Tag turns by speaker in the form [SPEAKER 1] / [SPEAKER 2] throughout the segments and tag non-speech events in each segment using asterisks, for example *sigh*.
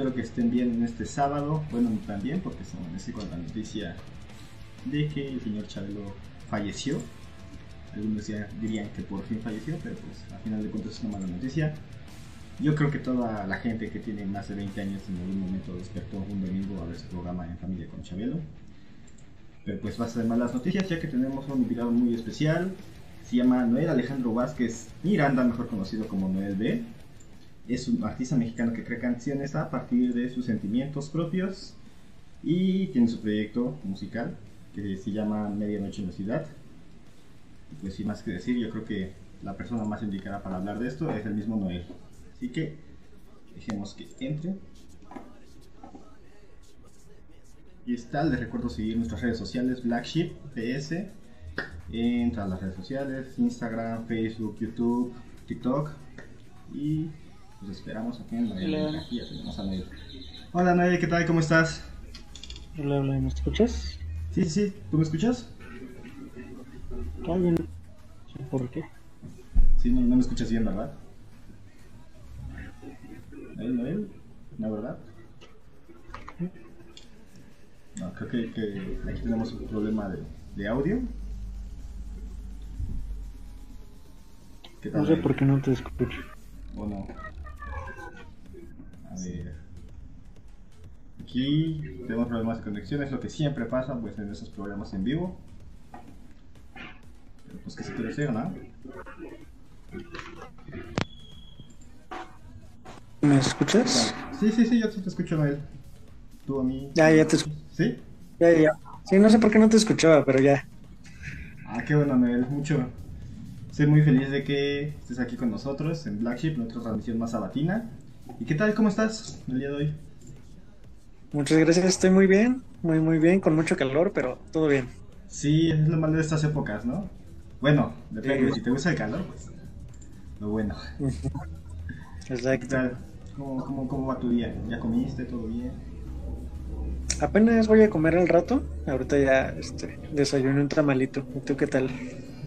[SPEAKER 1] Espero que estén bien en este sábado. Bueno, también porque se amanecí con la noticia de que el señor Chabelo falleció. Algunos ya dirían que por fin falleció, pero pues al final de cuentas es una mala noticia. Yo creo que toda la gente que tiene más de 20 años en algún momento despertó un domingo a ver su programa en familia con Chabelo. Pero pues va a ser malas noticias ya que tenemos un invitado muy especial. Se llama Noel Alejandro Vázquez Miranda, mejor conocido como Noel B es un artista mexicano que crea canciones a partir de sus sentimientos propios y tiene su proyecto musical que se llama Medianoche en la Ciudad. Pues sin más que decir, yo creo que la persona más indicada para hablar de esto es el mismo Noel. Así que dejemos que entre. Y está, les recuerdo seguir nuestras redes sociales, Black Sheep PS, en todas las redes sociales, Instagram, Facebook, YouTube, TikTok y pues esperamos aquí en la tenemos a Noel. Hola Noel, ¿qué tal? ¿Cómo estás?
[SPEAKER 2] Hola, hola, ¿me escuchas?
[SPEAKER 1] Sí, sí, sí, ¿tú me escuchas?
[SPEAKER 2] Por qué.
[SPEAKER 1] Sí, no, no me escuchas bien, ¿verdad? Noel, Noel, ¿no, verdad? No, creo que, que aquí tenemos un problema de, de audio. ¿Qué tal?
[SPEAKER 2] No sé por qué no te escucho.
[SPEAKER 1] ¿O no? A ver. Aquí tenemos problemas de conexión, es lo que siempre pasa pues en esos programas en vivo. Pero pues que se quiere hacer, ¿no?
[SPEAKER 2] ¿Me escuchas?
[SPEAKER 1] Sí, sí, sí, yo sí te escucho, Noel. Tú a mí.
[SPEAKER 2] Ya, ya te escucho.
[SPEAKER 1] ¿Sí?
[SPEAKER 2] Ya, ya. Sí, no sé por qué no te escuchaba, pero ya.
[SPEAKER 1] Ah, qué bueno, Noel, mucho. Estoy muy feliz de que estés aquí con nosotros en Black Sheep, nuestra transmisión más sabatina. ¿Y qué tal? ¿Cómo estás el día de hoy?
[SPEAKER 2] Muchas gracias, estoy muy bien. Muy, muy bien, con mucho calor, pero todo bien.
[SPEAKER 1] Sí, es lo malo de estas épocas, ¿no? Bueno, depende,
[SPEAKER 2] Sí.
[SPEAKER 1] si te gusta el calor, pues. Lo bueno. *laughs* ¿Qué
[SPEAKER 2] Exacto.
[SPEAKER 1] tal? ¿Cómo, cómo, cómo va tu día? ¿Ya comiste? ¿Todo bien?
[SPEAKER 2] Apenas voy a comer al rato. Ahorita ya este, desayuné un tamalito. ¿Y tú qué tal?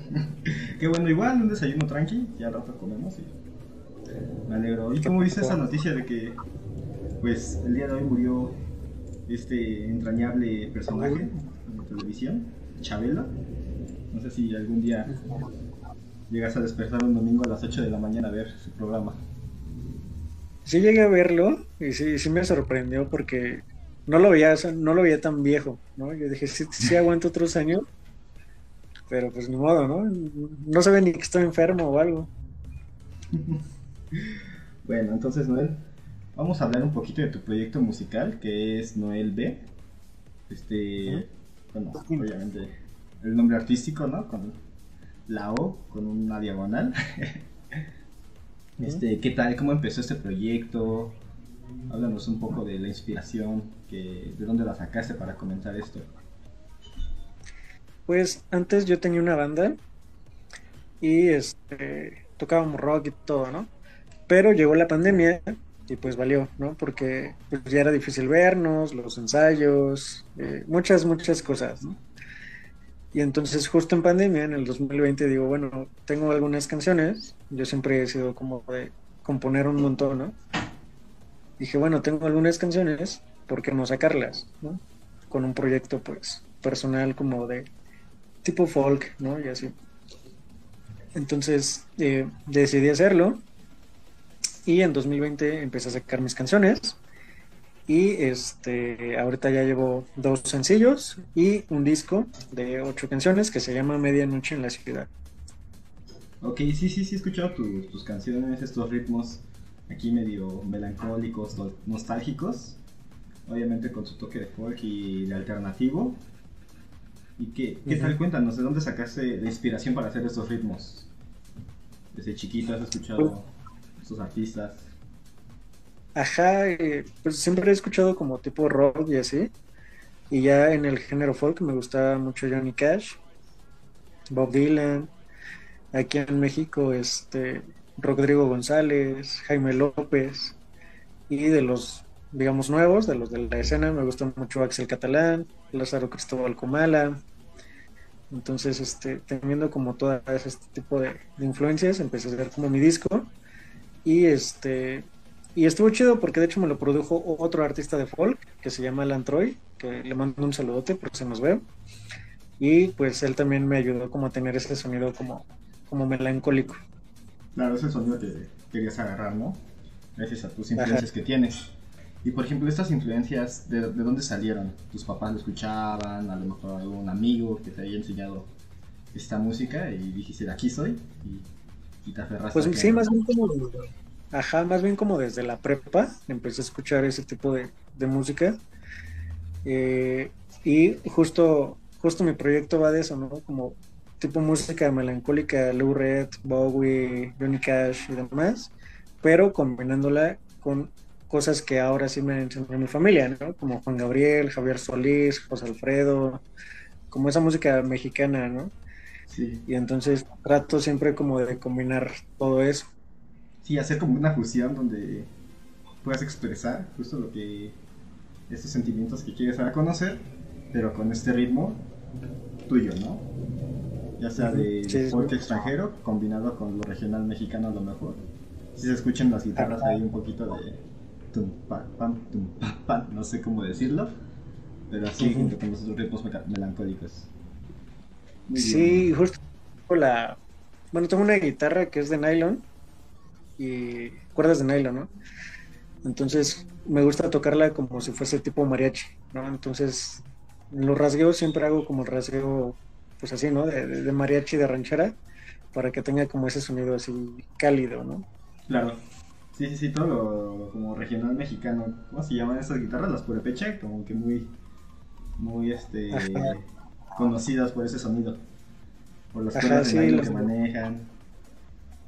[SPEAKER 2] *laughs*
[SPEAKER 1] Qué bueno, igual, un desayuno tranqui, ya al rato comemos y me alegro. ¿Y cómo viste esa noticia de que, pues, el día de hoy murió este entrañable personaje de televisión, Chabelo? No sé si algún día llegas a despertar un domingo a las 8 de la mañana a ver su programa.
[SPEAKER 2] Sí llegué a verlo y sí, sí me sorprendió porque no lo veía, o sea, no lo veía tan viejo, ¿no? Yo dije, sí, sí *laughs* aguanto otros años, pero pues ni modo, ¿no? No se ve ni que estoy enfermo o algo. *laughs*
[SPEAKER 1] Bueno, entonces, Noel, vamos a hablar un poquito de tu proyecto musical, que es Noel B. Este, bueno, obviamente, el nombre artístico, ¿no? Con la O, con una diagonal. Este, ¿qué tal? ¿Cómo empezó este proyecto? Háblanos un poco de la inspiración, que, de dónde la sacaste para comentar esto.
[SPEAKER 2] Pues antes yo tenía una banda y este, tocábamos rock y todo, ¿no? Pero llegó la pandemia y pues valió, ¿no? Porque pues, ya era difícil vernos, los ensayos, eh, muchas, muchas cosas, ¿no? Y entonces justo en pandemia, en el 2020, digo, bueno, tengo algunas canciones, yo siempre he sido como de componer un montón, ¿no? Dije, bueno, tengo algunas canciones, ¿por qué no sacarlas, ¿no? Con un proyecto pues personal como de tipo folk, ¿no? Y así. Entonces eh, decidí hacerlo y en 2020 empecé a sacar mis canciones y este ahorita ya llevo dos sencillos y un disco de ocho canciones que se llama Medianoche en la ciudad.
[SPEAKER 1] Ok, sí, sí, sí he escuchado tu- tus canciones, estos ritmos aquí medio melancólicos, no- nostálgicos. Obviamente con su toque de folk y de alternativo. ¿Y qué, qué tal?
[SPEAKER 2] Ujú.
[SPEAKER 1] Cuéntanos, ¿de dónde sacaste la inspiración para hacer estos ritmos? Desde chiquito has escuchado artistas.
[SPEAKER 2] Ajá, eh, pues siempre he escuchado como tipo rock y así. Y ya en el género folk me gustaba mucho Johnny Cash, Bob Dylan. Aquí en México, este, Rodrigo González, Jaime López. Y de los, digamos, nuevos, de los de la escena, me gusta mucho Axel Catalán, Lázaro Cristóbal Comala. Entonces, este, teniendo como todo este tipo de, de influencias, empecé a hacer como mi disco. Y este, y estuvo chido porque de hecho me lo produjo otro artista de folk que se llama Alan Troy, que le mando un saludote porque se nos ve. Y pues él también me ayudó como a tener ese sonido como, como melancólico.
[SPEAKER 1] Claro, ese sonido que querías agarrar, ¿no? Gracias a tus influencias que tienes. Y por ejemplo, estas influencias, ¿de, ¿de, dónde salieron? ¿Tus papás lo escuchaban? A lo mejor algún amigo que te haya enseñado esta música y dijiste, aquí soy. Y,
[SPEAKER 2] Pues sí, más bien como Ajá, más bien como desde la prepa empecé a escuchar ese tipo de, de música. Eh, y justo, justo mi proyecto va de eso, ¿no? Como tipo música melancólica, Lou Red, Bowie, Johnny Cash y demás, pero combinándola con cosas que ahora sí me enseñó mi familia, ¿no? Como Juan Gabriel, Javier Solís, José Alfredo, como esa música mexicana, ¿no?
[SPEAKER 1] Sí.
[SPEAKER 2] Y entonces trato siempre como de combinar todo eso
[SPEAKER 1] sí, hacer como una fusión donde puedas expresar justo lo que estos sentimientos que quieres dar a conocer, pero con este ritmo tuyo, ¿no? Ya sea de
[SPEAKER 2] Sí,
[SPEAKER 1] folk
[SPEAKER 2] sí.
[SPEAKER 1] extranjero combinado con lo regional mexicano a lo mejor. Si se escuchan las guitarras ahí un poquito de tum pa pam tum pa pam, no sé cómo decirlo, pero así junto con los otros ritmos melancólicos. Muy bien.
[SPEAKER 2] Sí, justo la... Bueno, tengo una guitarra que es de nylon y cuerdas de nylon, ¿no? Entonces me gusta tocarla como si fuese tipo mariachi, ¿no? Entonces en los rasgueos siempre hago como el rasgueo, pues así, ¿no? De, de- mariachi de ranchera, para que tenga como ese sonido así cálido, ¿no?
[SPEAKER 1] Claro. Sí, sí, sí, todo lo como regional mexicano. ¿Cómo se llaman estas guitarras? Las purepecha, como que muy, muy, este. Conocidas por ese sonido. Por las
[SPEAKER 2] Ajá, sí, las-
[SPEAKER 1] que manejan.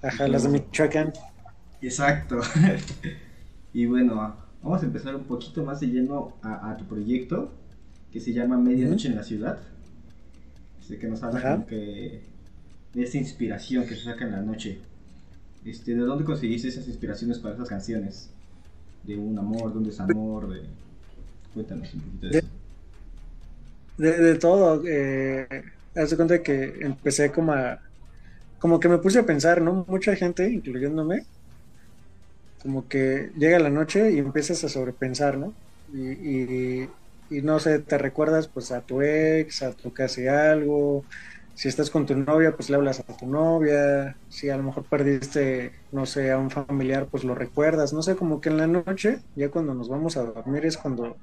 [SPEAKER 2] Ajá, las de Michoacán.
[SPEAKER 1] Exacto. *laughs* y bueno, vamos a empezar un poquito más de lleno a, a tu proyecto, que se llama Medianoche en la Ciudad. Sé que nos habla como que de esa inspiración que se saca en la noche. Este, ¿De dónde conseguiste esas inspiraciones para esas canciones? ¿De un amor, de un desamor? De... Cuéntanos un poquito de
[SPEAKER 2] De-
[SPEAKER 1] eso.
[SPEAKER 2] De, de todo. Eh, haz de cuenta que empecé como a. Como que me puse a pensar, ¿no? Mucha gente, incluyéndome, como que llega la noche y empiezas a sobrepensar, ¿no? Y, y, y no sé, te recuerdas pues a tu ex, a tu casi algo. Si estás con tu novia, pues le hablas a tu novia. Si a lo mejor perdiste, no sé, a un familiar, pues lo recuerdas. No sé, como que en la noche, ya cuando nos vamos a dormir, es cuando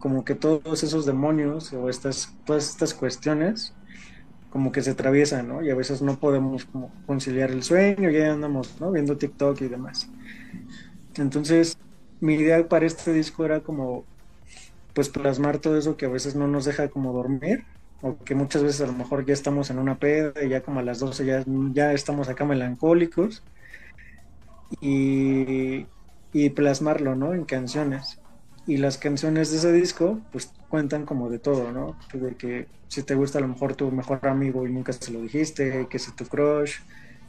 [SPEAKER 2] como que todos esos demonios o estas, todas estas cuestiones como que se atraviesan, ¿no? Y a veces no podemos como conciliar el sueño, ya andamos, ¿no? Viendo TikTok y demás. Entonces, mi idea para este disco era como, pues plasmar todo eso que a veces no nos deja como dormir, o que muchas veces a lo mejor ya estamos en una peda y ya como a las 12 ya, ya estamos acá melancólicos, y, y plasmarlo, ¿no? En canciones y las canciones de ese disco pues cuentan como de todo, ¿no? De que si te gusta a lo mejor tu mejor amigo y nunca se lo dijiste, que si tu crush,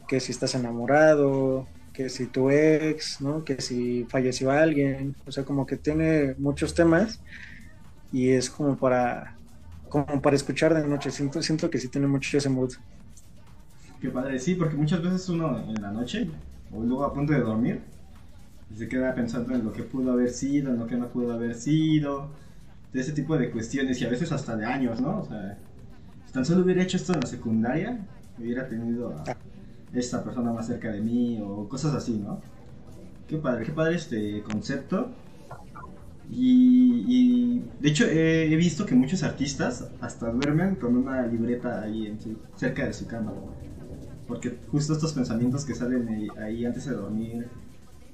[SPEAKER 2] que si estás enamorado, que si tu ex, ¿no? Que si falleció alguien, o sea, como que tiene muchos temas y es como para como para escuchar de noche, siento, siento que sí tiene mucho ese mood.
[SPEAKER 1] Qué padre, sí, porque muchas veces uno en la noche, o luego a punto de dormir, se queda pensando en lo que pudo haber sido, en lo que no pudo haber sido, de ese tipo de cuestiones y a veces hasta de años, ¿no? O sea, si tan solo hubiera hecho esto en la secundaria, hubiera tenido a esta persona más cerca de mí o cosas así, ¿no? Qué padre, qué padre este concepto. Y, y, de hecho he, he visto que muchos artistas hasta duermen con una libreta ahí en su- cerca de su cama. Porque justo estos pensamientos que salen ahí, ahí antes de dormir,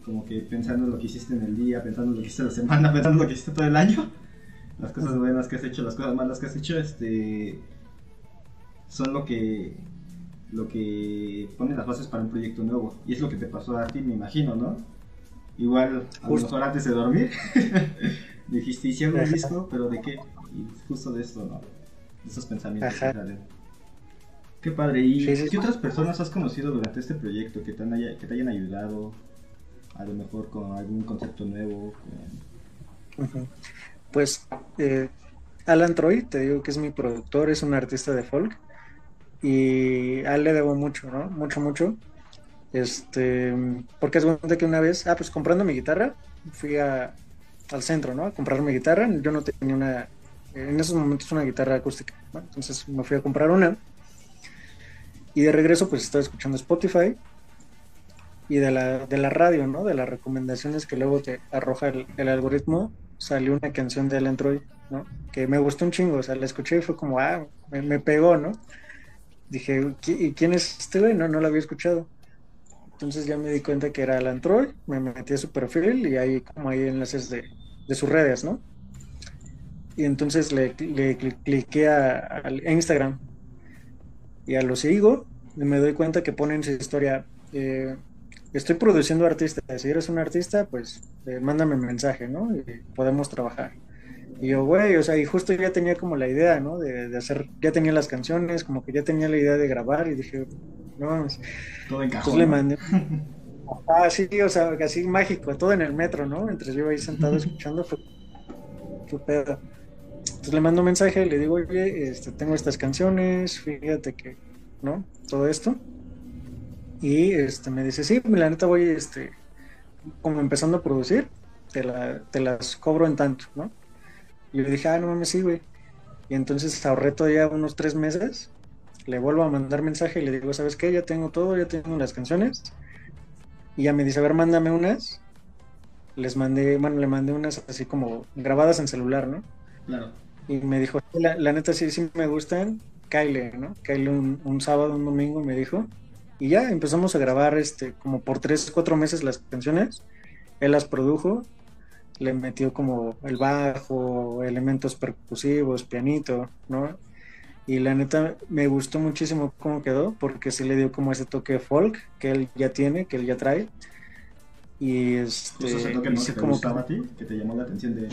[SPEAKER 1] como que pensando en lo que hiciste en el día, pensando en lo que hiciste la semana, *laughs* pensando en lo que hiciste todo el año, las cosas buenas que has hecho, las cosas malas que has hecho, este, son lo que, lo que pone las bases para un proyecto nuevo. Y es lo que te pasó a ti, me imagino, ¿no? Igual, a lo mejor antes de dormir, *laughs* dijiste, hice
[SPEAKER 2] Ajá.
[SPEAKER 1] disco, pero ¿de qué? Y justo de esto, ¿no? De esos pensamientos que salen. Qué padre. ¿Y
[SPEAKER 2] Sí, sí,
[SPEAKER 1] qué otras personas has conocido durante este proyecto que te, han haya- que te hayan ayudado? A lo mejor con algún concepto nuevo.
[SPEAKER 2] Pues eh, Alan Troy, te digo que es mi productor, es un artista de folk y a él le debo mucho, ¿no? Mucho, mucho. Este, porque es cuenta que una vez, ah, pues comprando mi guitarra, fui a, al centro, ¿no? A comprar mi guitarra. Yo no tenía una, en esos momentos una guitarra acústica. Entonces me fui a comprar una. Y de regreso, pues estaba escuchando Spotify y de la, de la radio, ¿no? De las recomendaciones que luego te arroja el, algoritmo, salió una canción de Alan Troy, ¿no? Que me gustó un chingo, o sea, la escuché y fue como, ah, me, pegó, ¿no? Dije, "¿Qui- ¿y quién es este güey? No, no lo había escuchado. Entonces ya me di cuenta que era Alan Troy, me metí a su perfil y ahí como hay enlaces de, de sus redes, ¿no? Y entonces le, le cli- cliqué al Instagram y a lo sigo y me doy cuenta que pone su historia, eh, estoy produciendo artistas, si eres un artista, pues eh, mándame un mensaje, ¿no? Y podemos trabajar. Y yo, güey, o sea, y justo ya tenía como la idea, ¿no? De, de hacer, ya tenía las canciones, como que ya tenía la idea de grabar y dije, no mames.
[SPEAKER 1] Todo encajó.
[SPEAKER 2] Entonces le mandé. *laughs* Ah, sí, o sea, así mágico, todo en el metro, ¿no? Mientras yo iba ahí sentado escuchando, fue. Qué pedo. Entonces le mando un mensaje le digo, oye, este, tengo estas canciones, fíjate que, ¿no? Todo esto. Y este, me dice, sí, la neta voy, este, como empezando a producir, te, la- te las cobro en tanto, ¿no? Y le dije, ah, no mames, sí, güey. Y entonces ahorré todavía unos tres meses le vuelvo a mandar mensaje y le digo, ¿sabes qué? Ya tengo todo, ya tengo las canciones. Y ya me dice, a ver, mándame unas. Les mandé, bueno, le mandé unas así como grabadas en celular, ¿no?
[SPEAKER 1] Claro.
[SPEAKER 2] Y me dijo, la, la neta sí, sí me gustan, Kyle, ¿no? Kyle un, un sábado, un domingo me dijo. Y ya empezamos a grabar este, como por tres, cuatro meses las canciones. Él las produjo, le metió como el bajo, elementos percusivos, pianito, ¿no? Y la neta me gustó muchísimo cómo quedó, porque sí le dio como ese toque folk que él ya tiene, que él ya trae. Y este,
[SPEAKER 1] te
[SPEAKER 2] como
[SPEAKER 1] gustaba a ti, que te llamó la atención de...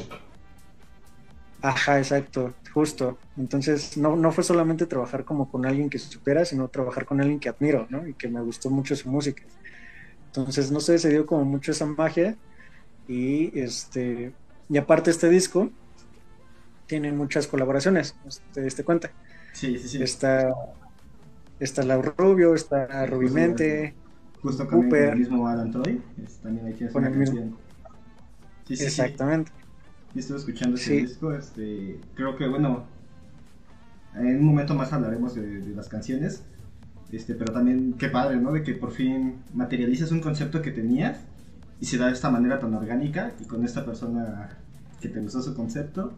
[SPEAKER 2] Ajá, exacto, justo. Entonces, no, no fue solamente trabajar como con alguien que se supera, sino trabajar con alguien que admiro, ¿no? Y que me gustó mucho su música. Entonces, no sé, se dio como mucho esa magia. Y este, y aparte este disco tiene muchas colaboraciones, te diste cuenta.
[SPEAKER 1] Sí, sí, sí.
[SPEAKER 2] Está, está Lau Rubio, está Rubimente,
[SPEAKER 1] Justo con
[SPEAKER 2] Cooper.
[SPEAKER 1] el mismo Alan Troy. también ahí tienes
[SPEAKER 2] Con
[SPEAKER 1] una
[SPEAKER 2] el mismo.
[SPEAKER 1] Sí, sí, sí.
[SPEAKER 2] exactamente.
[SPEAKER 1] Sí, estuve escuchando ese
[SPEAKER 2] Sí.
[SPEAKER 1] disco. Este, creo que, bueno, en un momento más hablaremos de, de las canciones. Este, pero también, qué padre, ¿no? De que por fin materializas un concepto que tenías y se da de esta manera tan orgánica y con esta persona que te gustó su concepto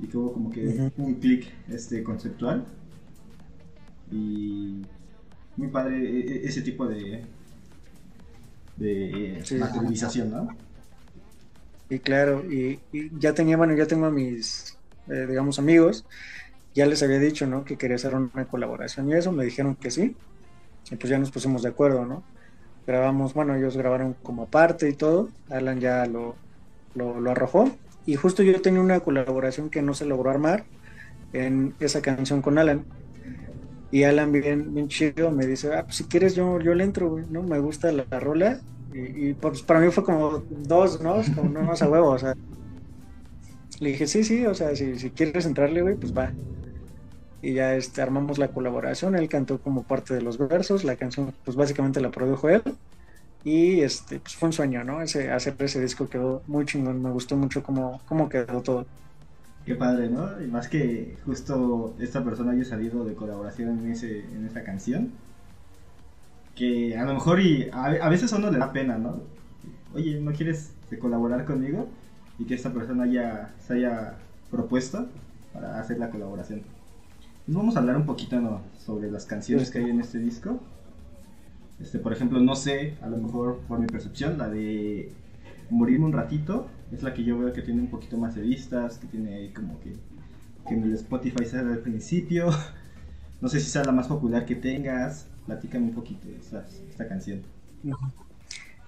[SPEAKER 1] y que hubo como que un clic este, conceptual. Y muy padre e- e- ese tipo de, de
[SPEAKER 2] Sí.
[SPEAKER 1] materialización, ¿no?
[SPEAKER 2] Y claro, y, ya tenía, bueno, ya tengo a mis, eh, digamos, amigos, ya les había dicho, ¿no? Que quería hacer una colaboración y eso, me dijeron que sí, y pues ya nos pusimos de acuerdo, ¿no? Grabamos, bueno, ellos grabaron como aparte y todo, Alan ya lo, lo, arrojó, y justo yo tenía una colaboración que no se logró armar en esa canción con Alan. Y Alan bien, bien chido me dice, ah, pues si quieres yo, yo le entro, ¿no? Me gusta la rola. Y, y, pues para mí fue como dos, ¿no? Como no más a huevo, o sea. Le dije, sí, sí, o sea, si, si quieres entrarle, güey, pues va. Y ya este, armamos la colaboración, él cantó como parte de los versos, la canción pues básicamente la produjo él. Y este, pues fue un sueño, ¿no? Ese, hacer ese disco quedó muy chingón, me gustó mucho cómo, cómo quedó todo.
[SPEAKER 1] Qué padre, ¿no? Y más que justo esta persona haya salido de colaboración en, ese, en esta canción. Que a lo mejor y a, a veces a uno le da pena, ¿no? Oye, ¿no quieres colaborar conmigo? Y que esta persona haya, se haya propuesto para hacer la colaboración. Pues vamos a hablar un poquito ¿no? sobre las canciones que hay en este disco. Este, por ejemplo, no sé, a lo mejor por mi percepción, la de Morirme un ratito es la que yo veo que tiene un poquito más de vistas, que tiene ahí como que, que en el Spotify sale al principio. *laughs* No sé si sea la más popular que tengas. Platícame un poquito de esta, esta canción.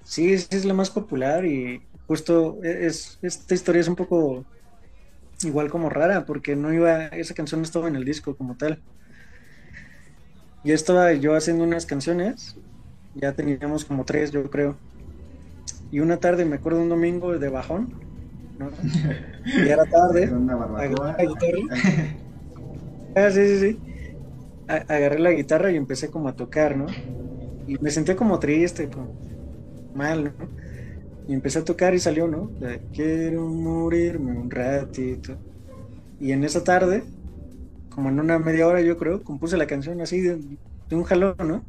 [SPEAKER 2] Sí, es la más popular y justo e, es, esta historia es un poco igual como rara porque no iba, esa canción no estaba en el disco como tal. Ya estaba yo haciendo unas canciones, ya teníamos como tres yo creo. Y una tarde, me acuerdo un domingo de bajón, ¿no? *laughs* Y era tarde.
[SPEAKER 1] Una barbacoa.
[SPEAKER 2] guitarra. *laughs* Ah, sí, sí, sí. Agarré la guitarra y empecé como a tocar, ¿no? Y me sentía como triste, como mal, ¿no? Y empecé a tocar y salió, ¿no? Quiero morirme un ratito. Y en esa tarde, como en una media hora yo creo, compuse la canción así de, de un jalón, ¿no?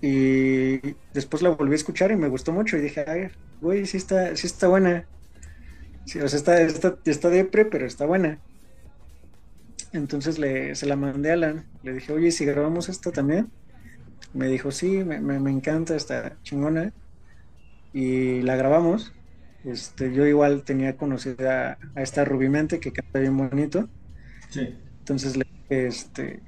[SPEAKER 2] Y después la volví a escuchar y me gustó mucho y dije, ay, güey, sí está, sí está buena. Sí, o sea, está, está, está depre, pero está buena. Entonces le, se la mandé a Alan. Le dije, oye, ¿y si grabamos esta también? Me dijo, sí, me, me, me encanta, está chingona. Y la grabamos. Este, yo igual tenía conocida a, esta Rubimente que canta bien bonito.
[SPEAKER 1] Sí.
[SPEAKER 2] Entonces le dije, este,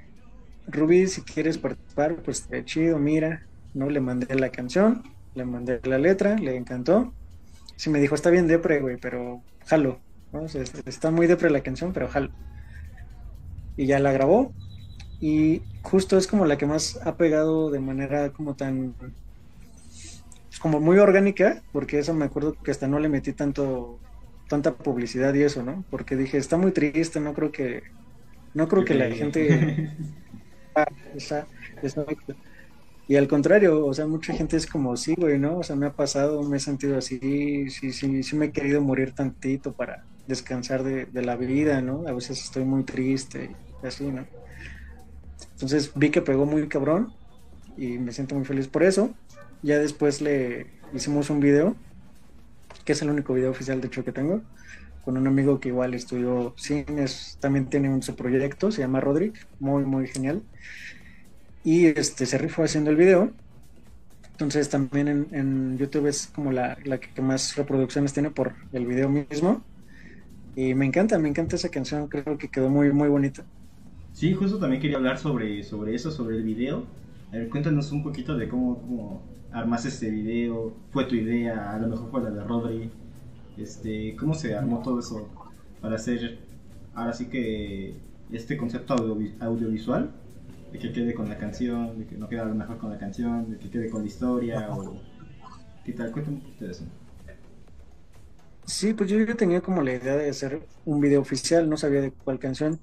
[SPEAKER 2] Rubí, si quieres participar, pues está chido, mira. No le mandé la canción, le mandé la letra, le encantó. Sí me dijo, está bien depre, güey, pero jalo. ¿no? O sea, está muy depre la canción, pero jalo. Y ya la grabó. Y justo es como la que más ha pegado de manera como tan como muy orgánica, porque eso me acuerdo que hasta no le metí tanto tanta publicidad y eso, ¿no? Porque dije, está muy triste, no creo que no creo que la gente *laughs* Ah, y al contrario, o sea, mucha gente es como, sí, güey, ¿no? O sea, me ha pasado, me he sentido así, sí, sí, sí me he querido morir tantito para descansar de, de la vida, ¿no? A veces estoy muy triste y así, ¿no? Entonces vi que pegó muy cabrón y me siento muy feliz por eso. Ya después le hicimos un video, que es el único video oficial de hecho que tengo, con un amigo que igual estudió cine, es- también tiene un, su proyecto, se llama Roderick, muy, muy genial. Y este, se rifó haciendo el video. Entonces también en, en YouTube es como la, la que más reproducciones tiene por el video mismo. Y me encanta, me encanta esa canción, creo que quedó muy, muy bonita.
[SPEAKER 1] Sí, justo también quería hablar sobre, sobre eso, sobre el video. A ver, cuéntanos un poquito de cómo, cómo armaste este video, fue tu idea, a lo mejor fue la de Rodri, este, cómo se armó todo eso para hacer, ahora sí que este concepto audio- audiovisual, de que quede con la canción, de que no quede a lo mejor con la canción, de que quede con la historia, o qué tal, cuéntame un poquito de eso.
[SPEAKER 2] Sí, pues yo ya tenía como la idea de hacer un video oficial, no sabía de cuál canción.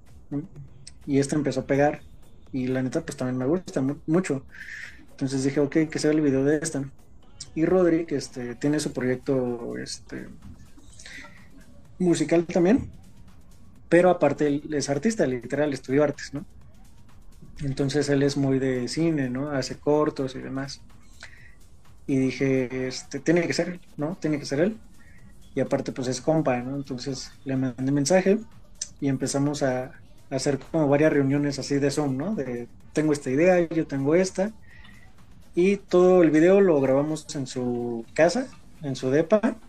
[SPEAKER 2] Y esta empezó a pegar. Y la neta, pues también me gusta mu- mucho. Entonces dije, ok, que sea el video de esta. Y Roderick este, tiene su proyecto este, musical también. Pero aparte es artista, literal, estudió artes, ¿no? Entonces él es muy de cine, ¿no? Hace cortos y demás. Y dije, este, tiene que ser ¿no? Tiene que ser él y aparte pues es compa, ¿no? Entonces le mandé mensaje y empezamos a hacer como varias reuniones así de Zoom, ¿no? De tengo esta idea, yo tengo esta. Y todo el video lo grabamos en su casa, en su depa,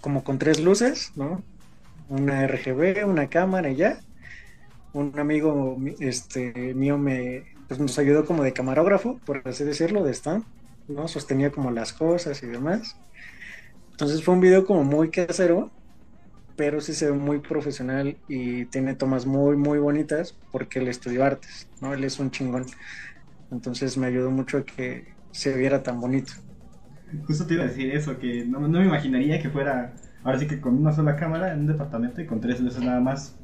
[SPEAKER 2] como con tres luces, ¿no? Una RGB, una cámara y ya. Un amigo mi- este, mío me, pues nos ayudó como de camarógrafo, por así decirlo, de stand, ¿no? Sostenía como las cosas y demás. Entonces fue un video como muy casero, pero sí se ve muy profesional y tiene tomas muy, muy bonitas porque él estudió artes, ¿no? Él es un chingón. Entonces me ayudó mucho a que se viera tan bonito.
[SPEAKER 1] Justo te iba a decir eso, que no, no me imaginaría que fuera, ahora sí que con una sola cámara en un departamento y con tres luces nada más.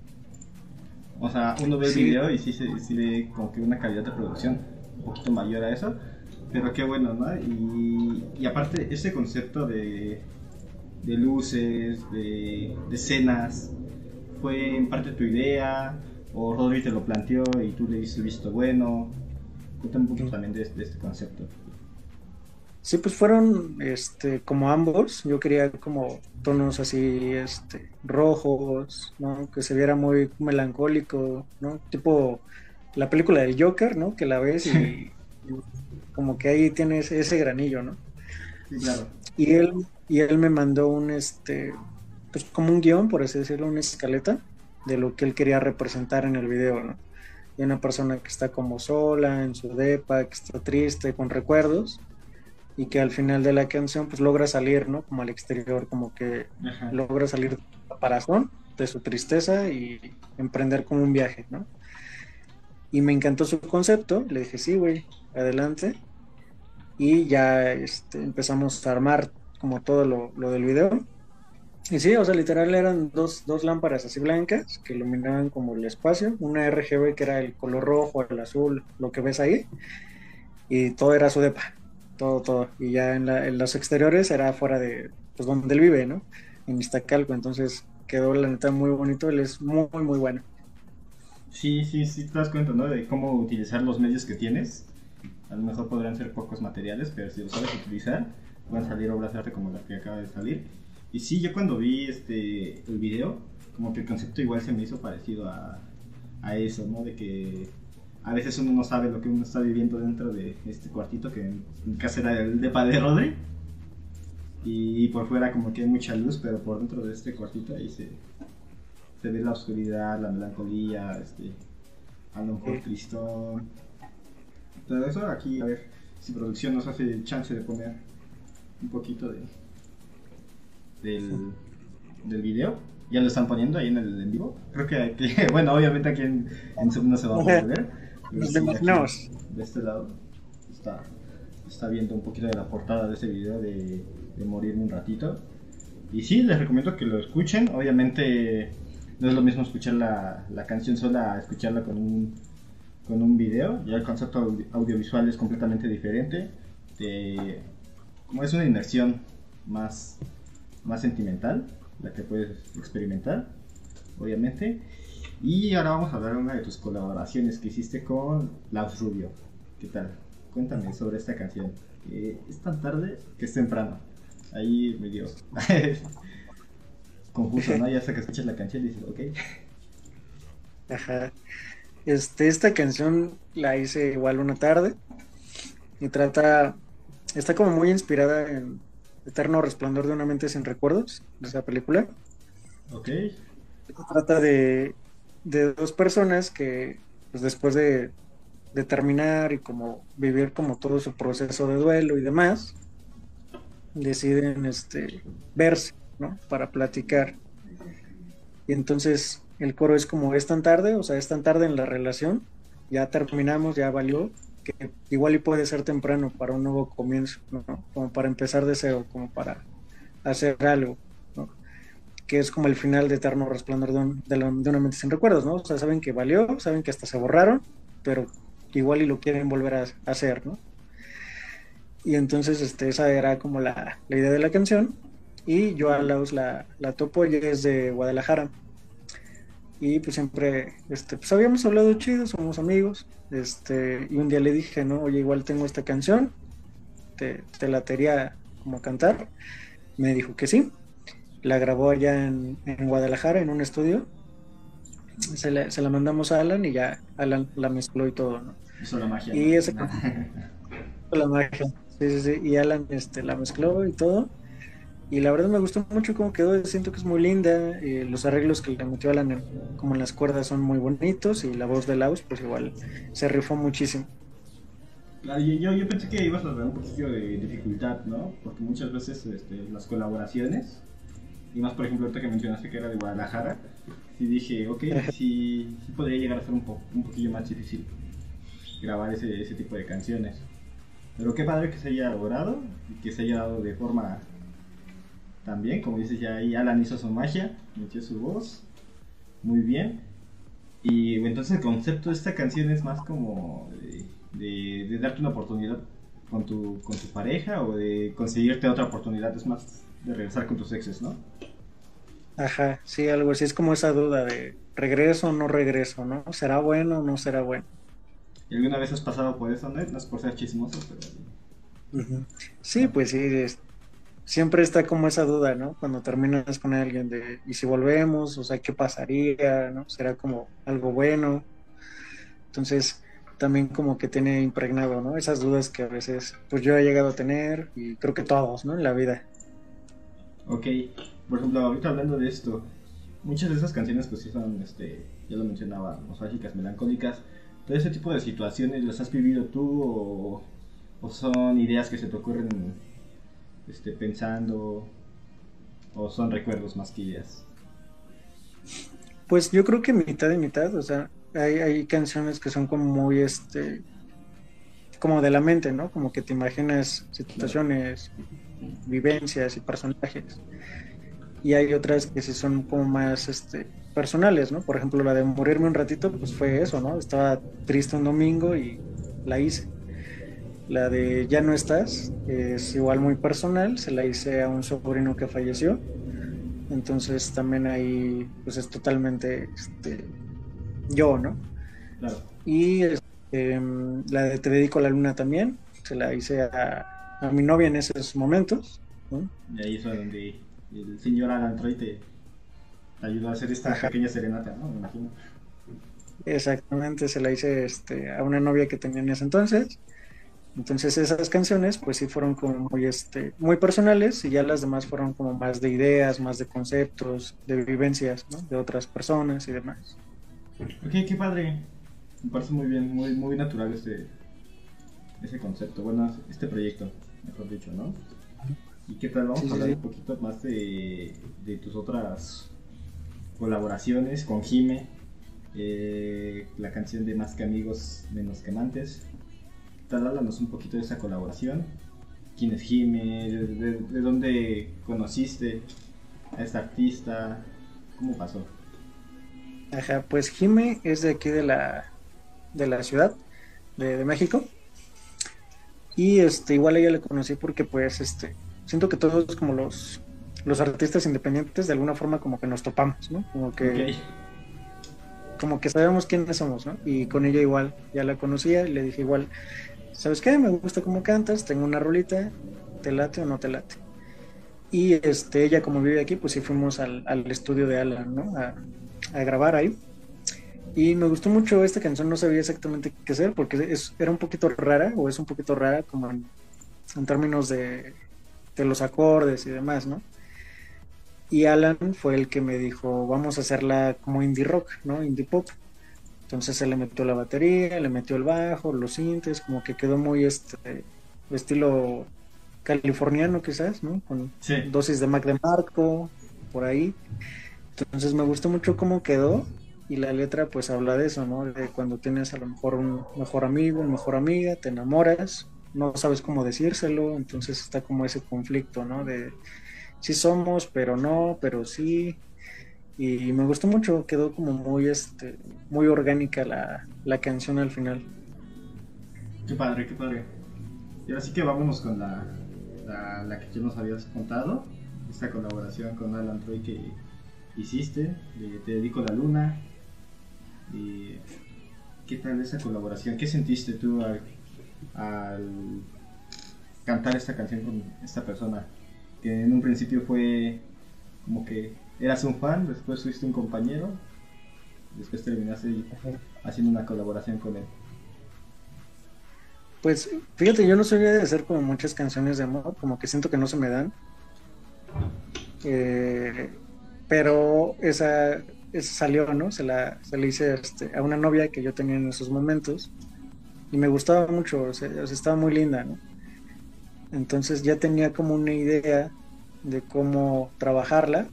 [SPEAKER 1] O sea, uno ve el
[SPEAKER 2] Sí.
[SPEAKER 1] video y sí, se- sí ve como que una calidad de producción un poquito mayor a eso. Pero qué bueno, ¿no? Y, y aparte, ese concepto de, de luces, de, de escenas, ¿fue en parte tu idea? ¿O Rodri te lo planteó y tú le diste visto bueno? Cuéntame un poquito también de, de este concepto.
[SPEAKER 2] Sí, pues fueron este, como ambos. Yo quería como tonos así, este, rojos, ¿no? Que se viera muy melancólico, ¿no? Tipo la película del Joker, ¿no? Que la ves y, y *laughs* como que ahí tienes ese granillo, ¿no?
[SPEAKER 1] Sí, claro.
[SPEAKER 2] Y él, y él me mandó un, este, pues como un guion, por así decirlo, una escaleta de lo que él quería representar en el video, ¿no? De una persona que está como sola en su depa, que está triste, con recuerdos. y que al final de la canción pues logra salir, ¿no? Como al exterior, como que
[SPEAKER 1] Ajá.
[SPEAKER 2] logra salir de su caparazón, de su tristeza y emprender como un viaje, ¿no? Y me encantó su concepto, le dije, sí, güey, adelante. Y ya este, empezamos a armar como todo lo, lo del video. Y sí, o sea, literal eran dos, dos lámparas así blancas que iluminaban como el espacio, una RGB que era el color rojo, el azul, lo que ves ahí, y todo era su depa, todo, todo. Y ya en, los exteriores era fuera de, pues donde él vive, ¿no? En Iztacalco, entonces quedó la neta muy bonito, él es muy, muy bueno.
[SPEAKER 1] Sí, sí, sí, te das cuenta, ¿no? De cómo utilizar los medios que tienes. A lo mejor podrán ser pocos materiales, pero si los sabes utilizar, van a salir obras de arte como la que acaba de salir. Y sí, yo cuando vi este el video, como que el concepto igual se me hizo parecido a, a eso, ¿no? De que a veces uno no sabe lo que uno está viviendo dentro de este cuartito, que en mi casa era el depa de Rodri. Y por fuera como que hay mucha luz, pero por dentro de este cuartito ahí se, se ve la oscuridad, la melancolía, este, a lo mejor tristón. Todo eso aquí, a ver si producción nos hace chance de poner un poquito de del, del video. Ya lo están poniendo ahí en el en vivo. Creo que, *laughs* bueno, obviamente aquí en, en Zoom no se va a poder ver. *laughs* pero sí, aquí de este lado está, está viendo un poquito de la portada de ese video de, de morirme un ratito. Y sí, les recomiendo que lo escuchen. Obviamente no es lo mismo escuchar la, la canción sola a escucharla con un, con un video. Ya el concepto audi- audiovisual es completamente diferente. Te- como es una inmersión más, más sentimental, la que puedes experimentar, obviamente. Y ahora vamos a hablar de una de tus colaboraciones que hiciste con Laus Rubio. ¿Qué tal? Cuéntame sobre esta canción. Es tan tarde que es temprano. Ahí medio *laughs* confuso, ¿no? Ya hasta que escuchas la canción y dices, ok.
[SPEAKER 2] Ajá. Este, esta canción la hice igual una tarde y trata, está como muy inspirada en Eterno Resplandor de una mente sin recuerdos, de esa película.
[SPEAKER 1] Ok.
[SPEAKER 2] Trata de, de dos personas que pues después de, de terminar y como vivir como todo su proceso de duelo y demás, deciden este, verse, ¿no? Para platicar. Y entonces el coro es como es tan tarde, o sea, es tan tarde en la relación, ya terminamos, ya valió, que igual y puede ser temprano para un nuevo comienzo. Como para empezar de cero, como para hacer algo. Que es como el final de Eterno Resplandor de, un- de una mente sin recuerdos, ¿no? O sea, saben que valió, saben que hasta se borraron, pero igual y lo quieren volver a, hacer, ¿no? Y entonces este, esa era como la, la idea de la canción. Y yo a Laus la, la topo, ella es de Guadalajara. Y pues siempre, este, pues habíamos hablado chido, somos amigos. Este, y un día le dije, ¿no? Oye, igual tengo esta canción, te, te latería como cantar. Me dijo que sí. La grabó allá en, en Guadalajara, en un estudio. Se la, se la mandamos a Alan y ya Alan la mezcló y todo, ¿no?
[SPEAKER 1] Eso es la magia.
[SPEAKER 2] Y
[SPEAKER 1] ¿no?
[SPEAKER 2] ese- *laughs* La magia. Sí, sí, sí. Y Alan este, la mezcló y todo. Y la verdad me gustó mucho cómo quedó. Siento que es muy linda. y los arreglos que le metió Alan como en las cuerdas son muy bonitos. Y la voz de Laus, pues igual se rifó muchísimo.
[SPEAKER 1] Claro, yo, yo, yo pensé que ibas a tener un poquito de dificultad, ¿no? Porque muchas veces este, las colaboraciones, y más por ejemplo ahorita que mencionaste que era de Guadalajara, sí dije, ok, *laughs* sí, sí podría llegar a ser un, po- un poquillo más difícil grabar ese, ese tipo de canciones. Pero qué padre que se haya logrado y que se haya dado de forma también, como dices, ya ahí Alan hizo su magia, metió su voz, muy bien. Y entonces el concepto de esta canción es más como de, de- de darte una oportunidad con tu, con tu pareja o de conseguirte otra oportunidad, es más de regresar con tus exes, ¿no?
[SPEAKER 2] Ajá, sí, algo así. Es como esa duda de regreso o no regreso, ¿no? ¿Será bueno o no será bueno?
[SPEAKER 1] ¿Y alguna vez has pasado por eso, no? No es por ser chismoso, pero...
[SPEAKER 2] Sí, pues sí, es- siempre está como esa duda, ¿no? Cuando terminas con alguien de, ¿y si volvemos? O sea, ¿qué pasaría? ¿No? ¿Será como algo bueno? Entonces, también como que tiene impregnado, ¿no? Esas dudas que a veces, pues yo he llegado a tener y creo que todos, ¿no? En la vida.
[SPEAKER 1] Ok, por ejemplo, ahorita hablando de esto, muchas de esas canciones pues sí son, este, ya lo mencionaba, nostálgicas, melancólicas. Todo ese tipo de situaciones las has vivido tú o, ¿O son ideas que se te ocurren este, pensando? ¿O son recuerdos más que ideas?
[SPEAKER 2] Pues yo creo que mitad y mitad, o sea, hay, hay canciones que son como muy, este, como de la mente, ¿no? Como que te imaginas situaciones, vivencias y personajes. Y hay otras que sí son como más, este, personales, ¿no? Por ejemplo, la de morirme un ratito, pues fue eso, ¿no? Estaba triste un domingo y la hice. La de Ya no estás es igual muy personal, se la hice a un sobrino que falleció. Entonces también ahí pues es totalmente este, yo, ¿no?
[SPEAKER 1] Claro.
[SPEAKER 2] Y este, la de Te dedico a la luna también, se la hice a, a mi novia en esos momentos. ¿no?
[SPEAKER 1] Y ahí es donde el señor Alan Troy te, te ayudó a hacer esta
[SPEAKER 2] Ajá.
[SPEAKER 1] pequeña serenata, ¿no? Me imagino.
[SPEAKER 2] Exactamente, se la hice este, a una novia que tenía en ese entonces. Entonces esas canciones pues sí fueron como muy, este, muy personales y ya las demás fueron como más de ideas, más de conceptos, de vivencias ¿no? de otras personas y demás.
[SPEAKER 1] Ok, qué padre. Me parece muy bien, muy, muy natural este, ese concepto, bueno, este proyecto, mejor dicho, ¿no? ¿Y qué tal? Vamos
[SPEAKER 2] Sí,
[SPEAKER 1] a hablar
[SPEAKER 2] sí.
[SPEAKER 1] un poquito más de, de tus otras colaboraciones con Jime, eh, la canción de Más que amigos, menos que amantes. ¿Qué tal? Háblanos un poquito de esa colaboración. ¿Quién es Jime? ¿De, de- de dónde conociste a esta artista? ¿Cómo pasó?
[SPEAKER 2] Ajá, pues Jime es de aquí de la, de la ciudad de, de México. Y este, igual a ella la conocí porque pues este, siento que todos como los, los artistas independientes de alguna forma como que nos topamos, ¿no? Como que, como que sabemos quiénes somos, ¿no? Y con ella igual, ya la conocía y le dije igual, ¿sabes qué? Me gusta cómo cantas, tengo una rolita, ¿te late o no te late? Y este, ella como vive aquí, pues sí fuimos al, al estudio de Alan, ¿no? A, grabar ahí. Y me gustó mucho esta canción, no sabía exactamente qué hacer porque es, era un poquito rara, o es un poquito rara como en, en términos de, de los acordes y demás, ¿no? Y Alan fue el que me dijo, vamos a hacerla como indie rock, ¿no? Indie pop. Entonces él le metió la batería, le metió el bajo, los sintes, como que quedó muy este estilo californiano quizás, ¿no? Con
[SPEAKER 1] Sí.
[SPEAKER 2] dosis de Mac de Marco, por ahí. Entonces me gustó mucho cómo quedó y la letra pues habla de eso, ¿no? De cuando tienes a lo mejor un mejor amigo, una mejor amiga, te enamoras, no sabes cómo decírselo, entonces está como ese conflicto, ¿no? De sí somos, pero no, pero sí. Y me gustó mucho, quedó como muy este muy orgánica la, la canción al final.
[SPEAKER 1] Qué padre, qué padre. Y ahora sí que vámonos con la, la, que tú nos habías contado, esta colaboración con Alan Troy que hiciste, de Te dedico la luna. Y, ¿Qué tal esa colaboración? ¿Qué sentiste tú al cantar esta canción con esta persona? Que en un principio fue como que eras un fan, después fuiste un compañero, después terminaste haciendo una colaboración con él.
[SPEAKER 2] Pues fíjate, yo no soy de hacer como muchas canciones de amor, como que siento que no se me dan. Eh, pero esa, salió, ¿no? Se la, se hice este, a una novia que yo tenía en esos momentos y me gustaba mucho, o sea, estaba muy linda, ¿no? Entonces ya tenía como una idea de cómo trabajarla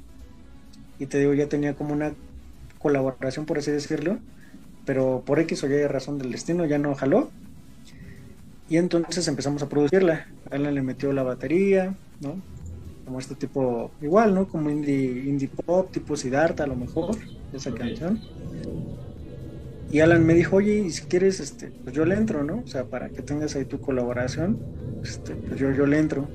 [SPEAKER 2] y te digo, ya tenía como una colaboración, por así decirlo, pero por X o Y razón del destino ya no jaló y entonces empezamos a producirla. Alan le metió la batería, ¿no? Como este tipo, igual, ¿no? Como indie, indie pop, tipo Siddhartha a lo mejor, esa canción. Y Alan me dijo, oye, y si quieres, este, pues yo le entro, ¿no? O sea, para que tengas ahí tu colaboración, este, pues yo, yo le entro.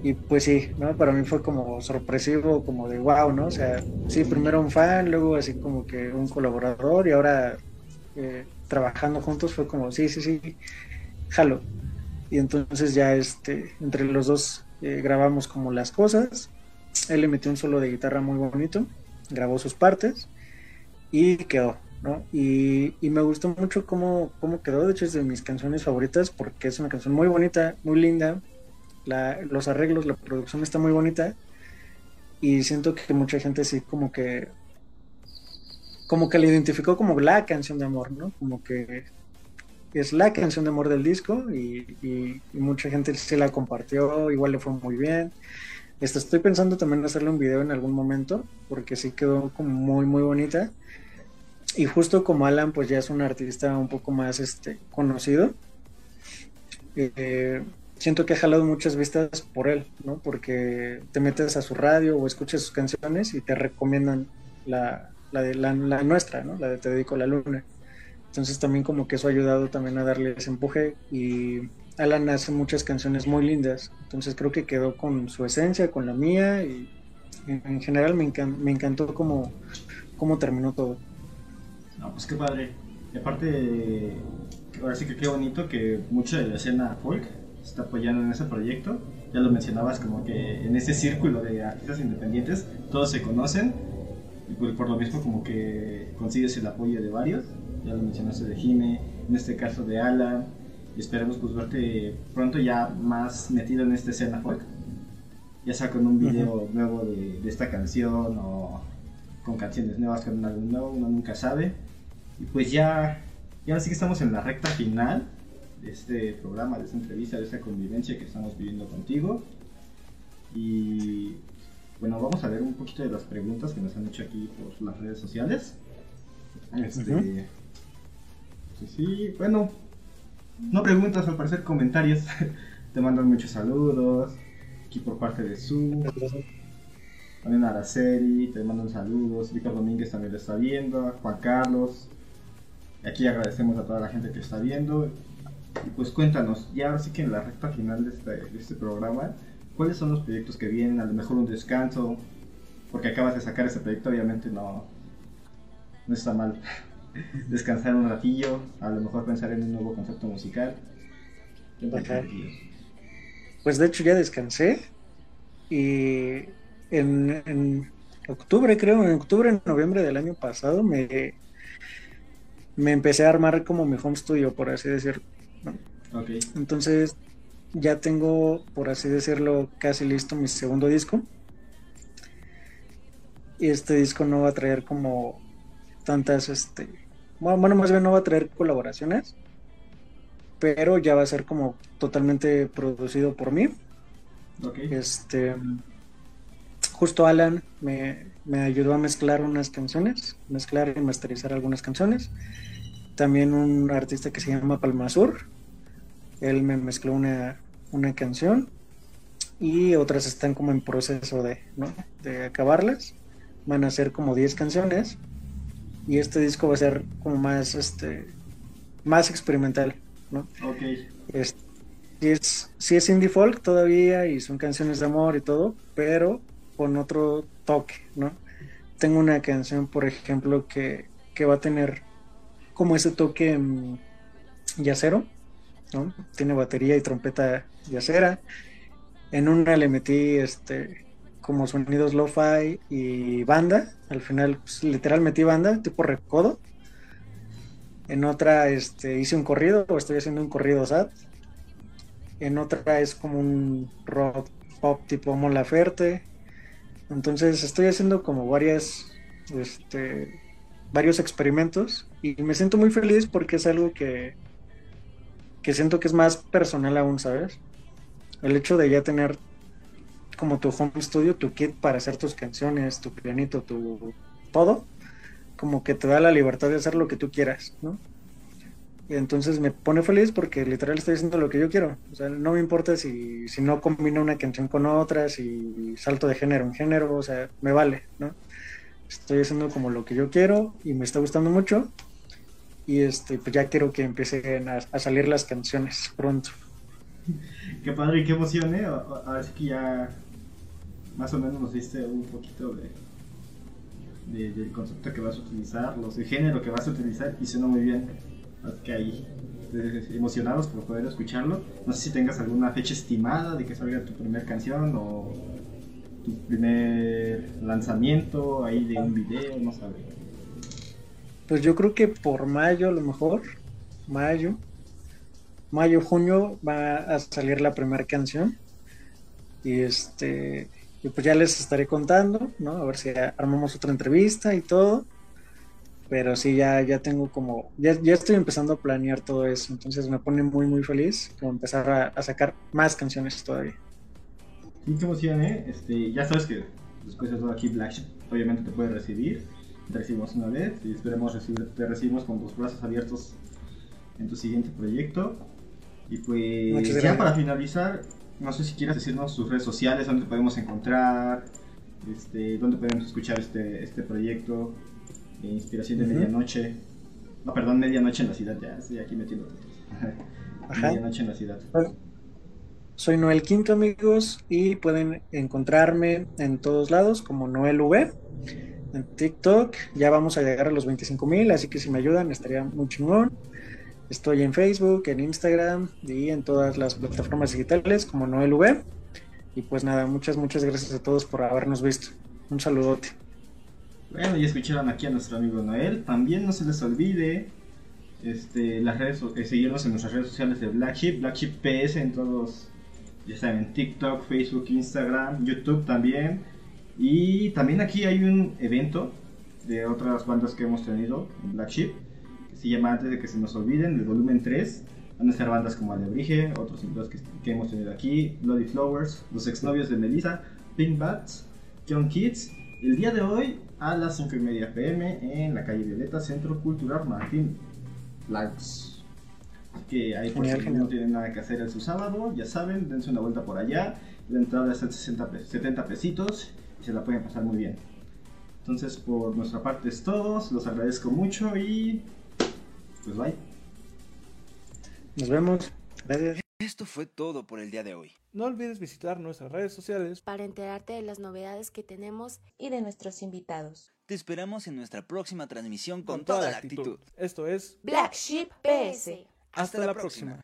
[SPEAKER 2] Y pues sí, ¿no? Para mí fue como sorpresivo, como de wow, ¿no? O sea, sí, primero un fan, luego así como que un colaborador y ahora eh, trabajando juntos fue como, sí, sí, sí, jalo. Y entonces ya este, entre los dos eh, grabamos como las cosas. Él le metió un solo de guitarra muy bonito, grabó sus partes y quedó, ¿no? Y, y me gustó mucho cómo, cómo quedó, de hecho es de mis canciones favoritas porque es una canción muy bonita, muy linda, los arreglos, la producción está muy bonita y siento que mucha gente sí como que como que la identificó como la canción de amor, ¿no? Como que es la canción de amor del disco y mucha gente se la compartió, igual le fue muy bien. Este, estoy pensando también hacerle un video en algún momento, porque sí quedó como muy, muy bonita. Y justo como Alan, pues ya es un artista un poco más este, conocido, eh, siento que ha jalado muchas vistas por él, ¿no? Porque te metes a su radio o escuchas sus canciones y te recomiendan la, la, la, nuestra, ¿no? La de Te dedico a la luna. Entonces también como que eso ha ayudado también a darle ese empuje y Alan hace muchas canciones muy lindas, entonces creo que quedó con su esencia, con la mía y en, en general me, encan- me encantó cómo, cómo terminó todo.
[SPEAKER 1] No, pues qué padre. Y aparte, ahora sí que qué bonito que mucho de la escena folk se está apoyando en ese proyecto. Ya lo mencionabas como que en ese círculo de artistas independientes todos se conocen y por, por lo mismo como que consigues el apoyo de varios. Ya lo mencionaste de Jime, en este caso de Alan. Y esperemos pues verte pronto ya más metido en esta escena folk. Ya sea con un video nuevo de, de esta canción o con canciones nuevas, con un álbum nuevo, uno nunca sabe. Y pues ya, ya sí que estamos en la recta final de este programa, de esta entrevista, de esta convivencia que estamos viviendo contigo. Y bueno, vamos a ver un poquito de las preguntas que nos han hecho aquí por las redes sociales. Este, sí, sí, bueno, no preguntas, al parecer comentarios. *laughs* Te mandan muchos saludos. Aquí por parte de Su. También Araceli, te mandan saludos. Víctor Domínguez también lo está viendo. Juan Carlos. Aquí agradecemos a toda la gente que está viendo. Y pues cuéntanos, ya ahora sí que en la recta final de este, de este programa, ¿cuáles son los proyectos que vienen? A lo mejor un descanso, porque acabas de sacar ese proyecto, obviamente no, no está mal. *laughs* Descansar un ratillo, a lo mejor pensar en un nuevo concepto musical.
[SPEAKER 2] Ajá. Pues de hecho ya descansé y en, en octubre, creo, en octubre, en noviembre del año pasado me, me empecé a armar como mi home studio, por así decirlo. Entonces ya tengo, por así decirlo, casi listo mi segundo disco. Y este disco no va a traer como tantas, este, bueno, más bien no va a traer colaboraciones, pero ya va a ser como totalmente producido por mí.
[SPEAKER 1] ok.
[SPEAKER 2] Este, justo Alan me, me ayudó a mezclar unas canciones, mezclar y masterizar algunas canciones. También un artista que se llama Palmasur, él me mezcló una, una canción y otras están como en proceso de, ¿no? de acabarlas. Van a ser como 10 canciones y este disco va a ser como más, este, más experimental, ¿no?
[SPEAKER 1] Ok,
[SPEAKER 2] Es, sí es, sí es indie folk todavía y son canciones de amor y todo, pero con otro toque, ¿no? Tengo una canción, por ejemplo, que, que va a tener como ese toque mm, yacero, ¿no? Tiene batería y trompeta yacera. En una le metí este como sonidos lo-fi y banda. Al final, pues, literal metí banda, tipo recodo. En otra este, hice un corrido, o estoy haciendo un corrido SAT. En otra es como un rock pop tipo Mon Laferte. Entonces estoy haciendo como varias, este, varios experimentos y me siento muy feliz porque es algo que, que siento que es más personal aún, ¿sabes? El hecho de ya tener como tu home studio, tu kit para hacer tus canciones, tu pianito, tu todo, como que te da la libertad de hacer lo que tú quieras, ¿no? Y entonces me pone feliz porque literal estoy haciendo lo que yo quiero. O sea, no me importa si, si no combino una canción con otra, si salto de género en género, o sea, me vale, ¿no? Estoy haciendo como lo que yo quiero y me está gustando mucho. Y este, pues ya quiero que empiecen a, a salir las canciones pronto.
[SPEAKER 1] Qué padre y qué emoción, ¿eh? A- Ahora sí que ya más o menos nos diste un poquito de, de- del concepto que vas a utilizar, los de género que vas a utilizar y suena muy bien. Así que ahí emocionados por poder escucharlo. No sé si tengas alguna fecha estimada de que salga tu primer canción o primer lanzamiento ahí de un video, no sabes.
[SPEAKER 2] Pues yo creo que por mayo a lo mejor, mayo, mayo, junio va a salir la primera canción. Y este, y pues ya les estaré contando, ¿no? A ver si armamos otra entrevista y todo. Pero sí, ya, ya tengo como, ya, ya estoy empezando a planear todo eso, entonces me pone muy, muy feliz como empezar a sacar más canciones todavía.
[SPEAKER 1] Qué emoción, ¿eh? Este, ya sabes que después de todo aquí Black obviamente te puede recibir. Te recibimos una vez y esperemos recibir, te recibimos con los brazos abiertos en tu siguiente proyecto. Y pues ya para finalizar, no sé si quieres decirnos tus redes sociales, dónde te podemos encontrar, este, dónde podemos escuchar este, este proyecto, eh, Inspiración de
[SPEAKER 2] Ujú.
[SPEAKER 1] Medianoche. No, perdón, Medianoche en la ciudad, ya estoy aquí metiendo. *laughs* Medianoche en la ciudad.
[SPEAKER 2] Bueno, soy Noel Quinto, amigos, y pueden encontrarme en todos lados como Noel V. En TikTok ya vamos a llegar a los 25 mil, así que si me ayudan estaría muy chingón. Estoy en Facebook, en Instagram y en todas las plataformas digitales como Noel V. Y pues nada, muchas, muchas gracias a todos por habernos visto. Un saludote.
[SPEAKER 1] Bueno, ya escucharon aquí a nuestro amigo Noel. También no se les olvide este, las redes, eh, seguirnos en nuestras redes sociales de Black Sheep, Black Sheep PS en todos, ya saben, TikTok, Facebook, Instagram, YouTube también. Y también aquí hay un evento de otras bandas que hemos tenido en Black Sheep, que se llama Antes de que se nos olviden, el volumen 3. Van a ser bandas como Alebrije, otros invitados que, hemos tenido aquí, Bloody Flowers, los exnovios de Melissa, Pink Bats, Young Kids. El día de hoy a las 5 y media pm en la calle Violeta, Centro Cultural Martín Blancs. Que ahí por
[SPEAKER 2] Genial,
[SPEAKER 1] si
[SPEAKER 2] genial.
[SPEAKER 1] no tienen nada que hacer en su sábado, ya saben, dense una vuelta por allá. La entrada está en 60 pe- 70 pesitos y se la pueden pasar muy bien. Entonces por nuestra parte es todo, los agradezco mucho y pues bye.
[SPEAKER 2] Nos vemos. Gracias.
[SPEAKER 3] Esto fue todo por el día de hoy.
[SPEAKER 4] No olvides visitar nuestras redes sociales.
[SPEAKER 5] Para enterarte de las novedades que tenemos,
[SPEAKER 6] Y de nuestros invitados.
[SPEAKER 3] Te esperamos en nuestra próxima transmisión con, toda la actitud.
[SPEAKER 4] Esto es
[SPEAKER 6] Black Sheep PS.
[SPEAKER 4] Hasta la próxima.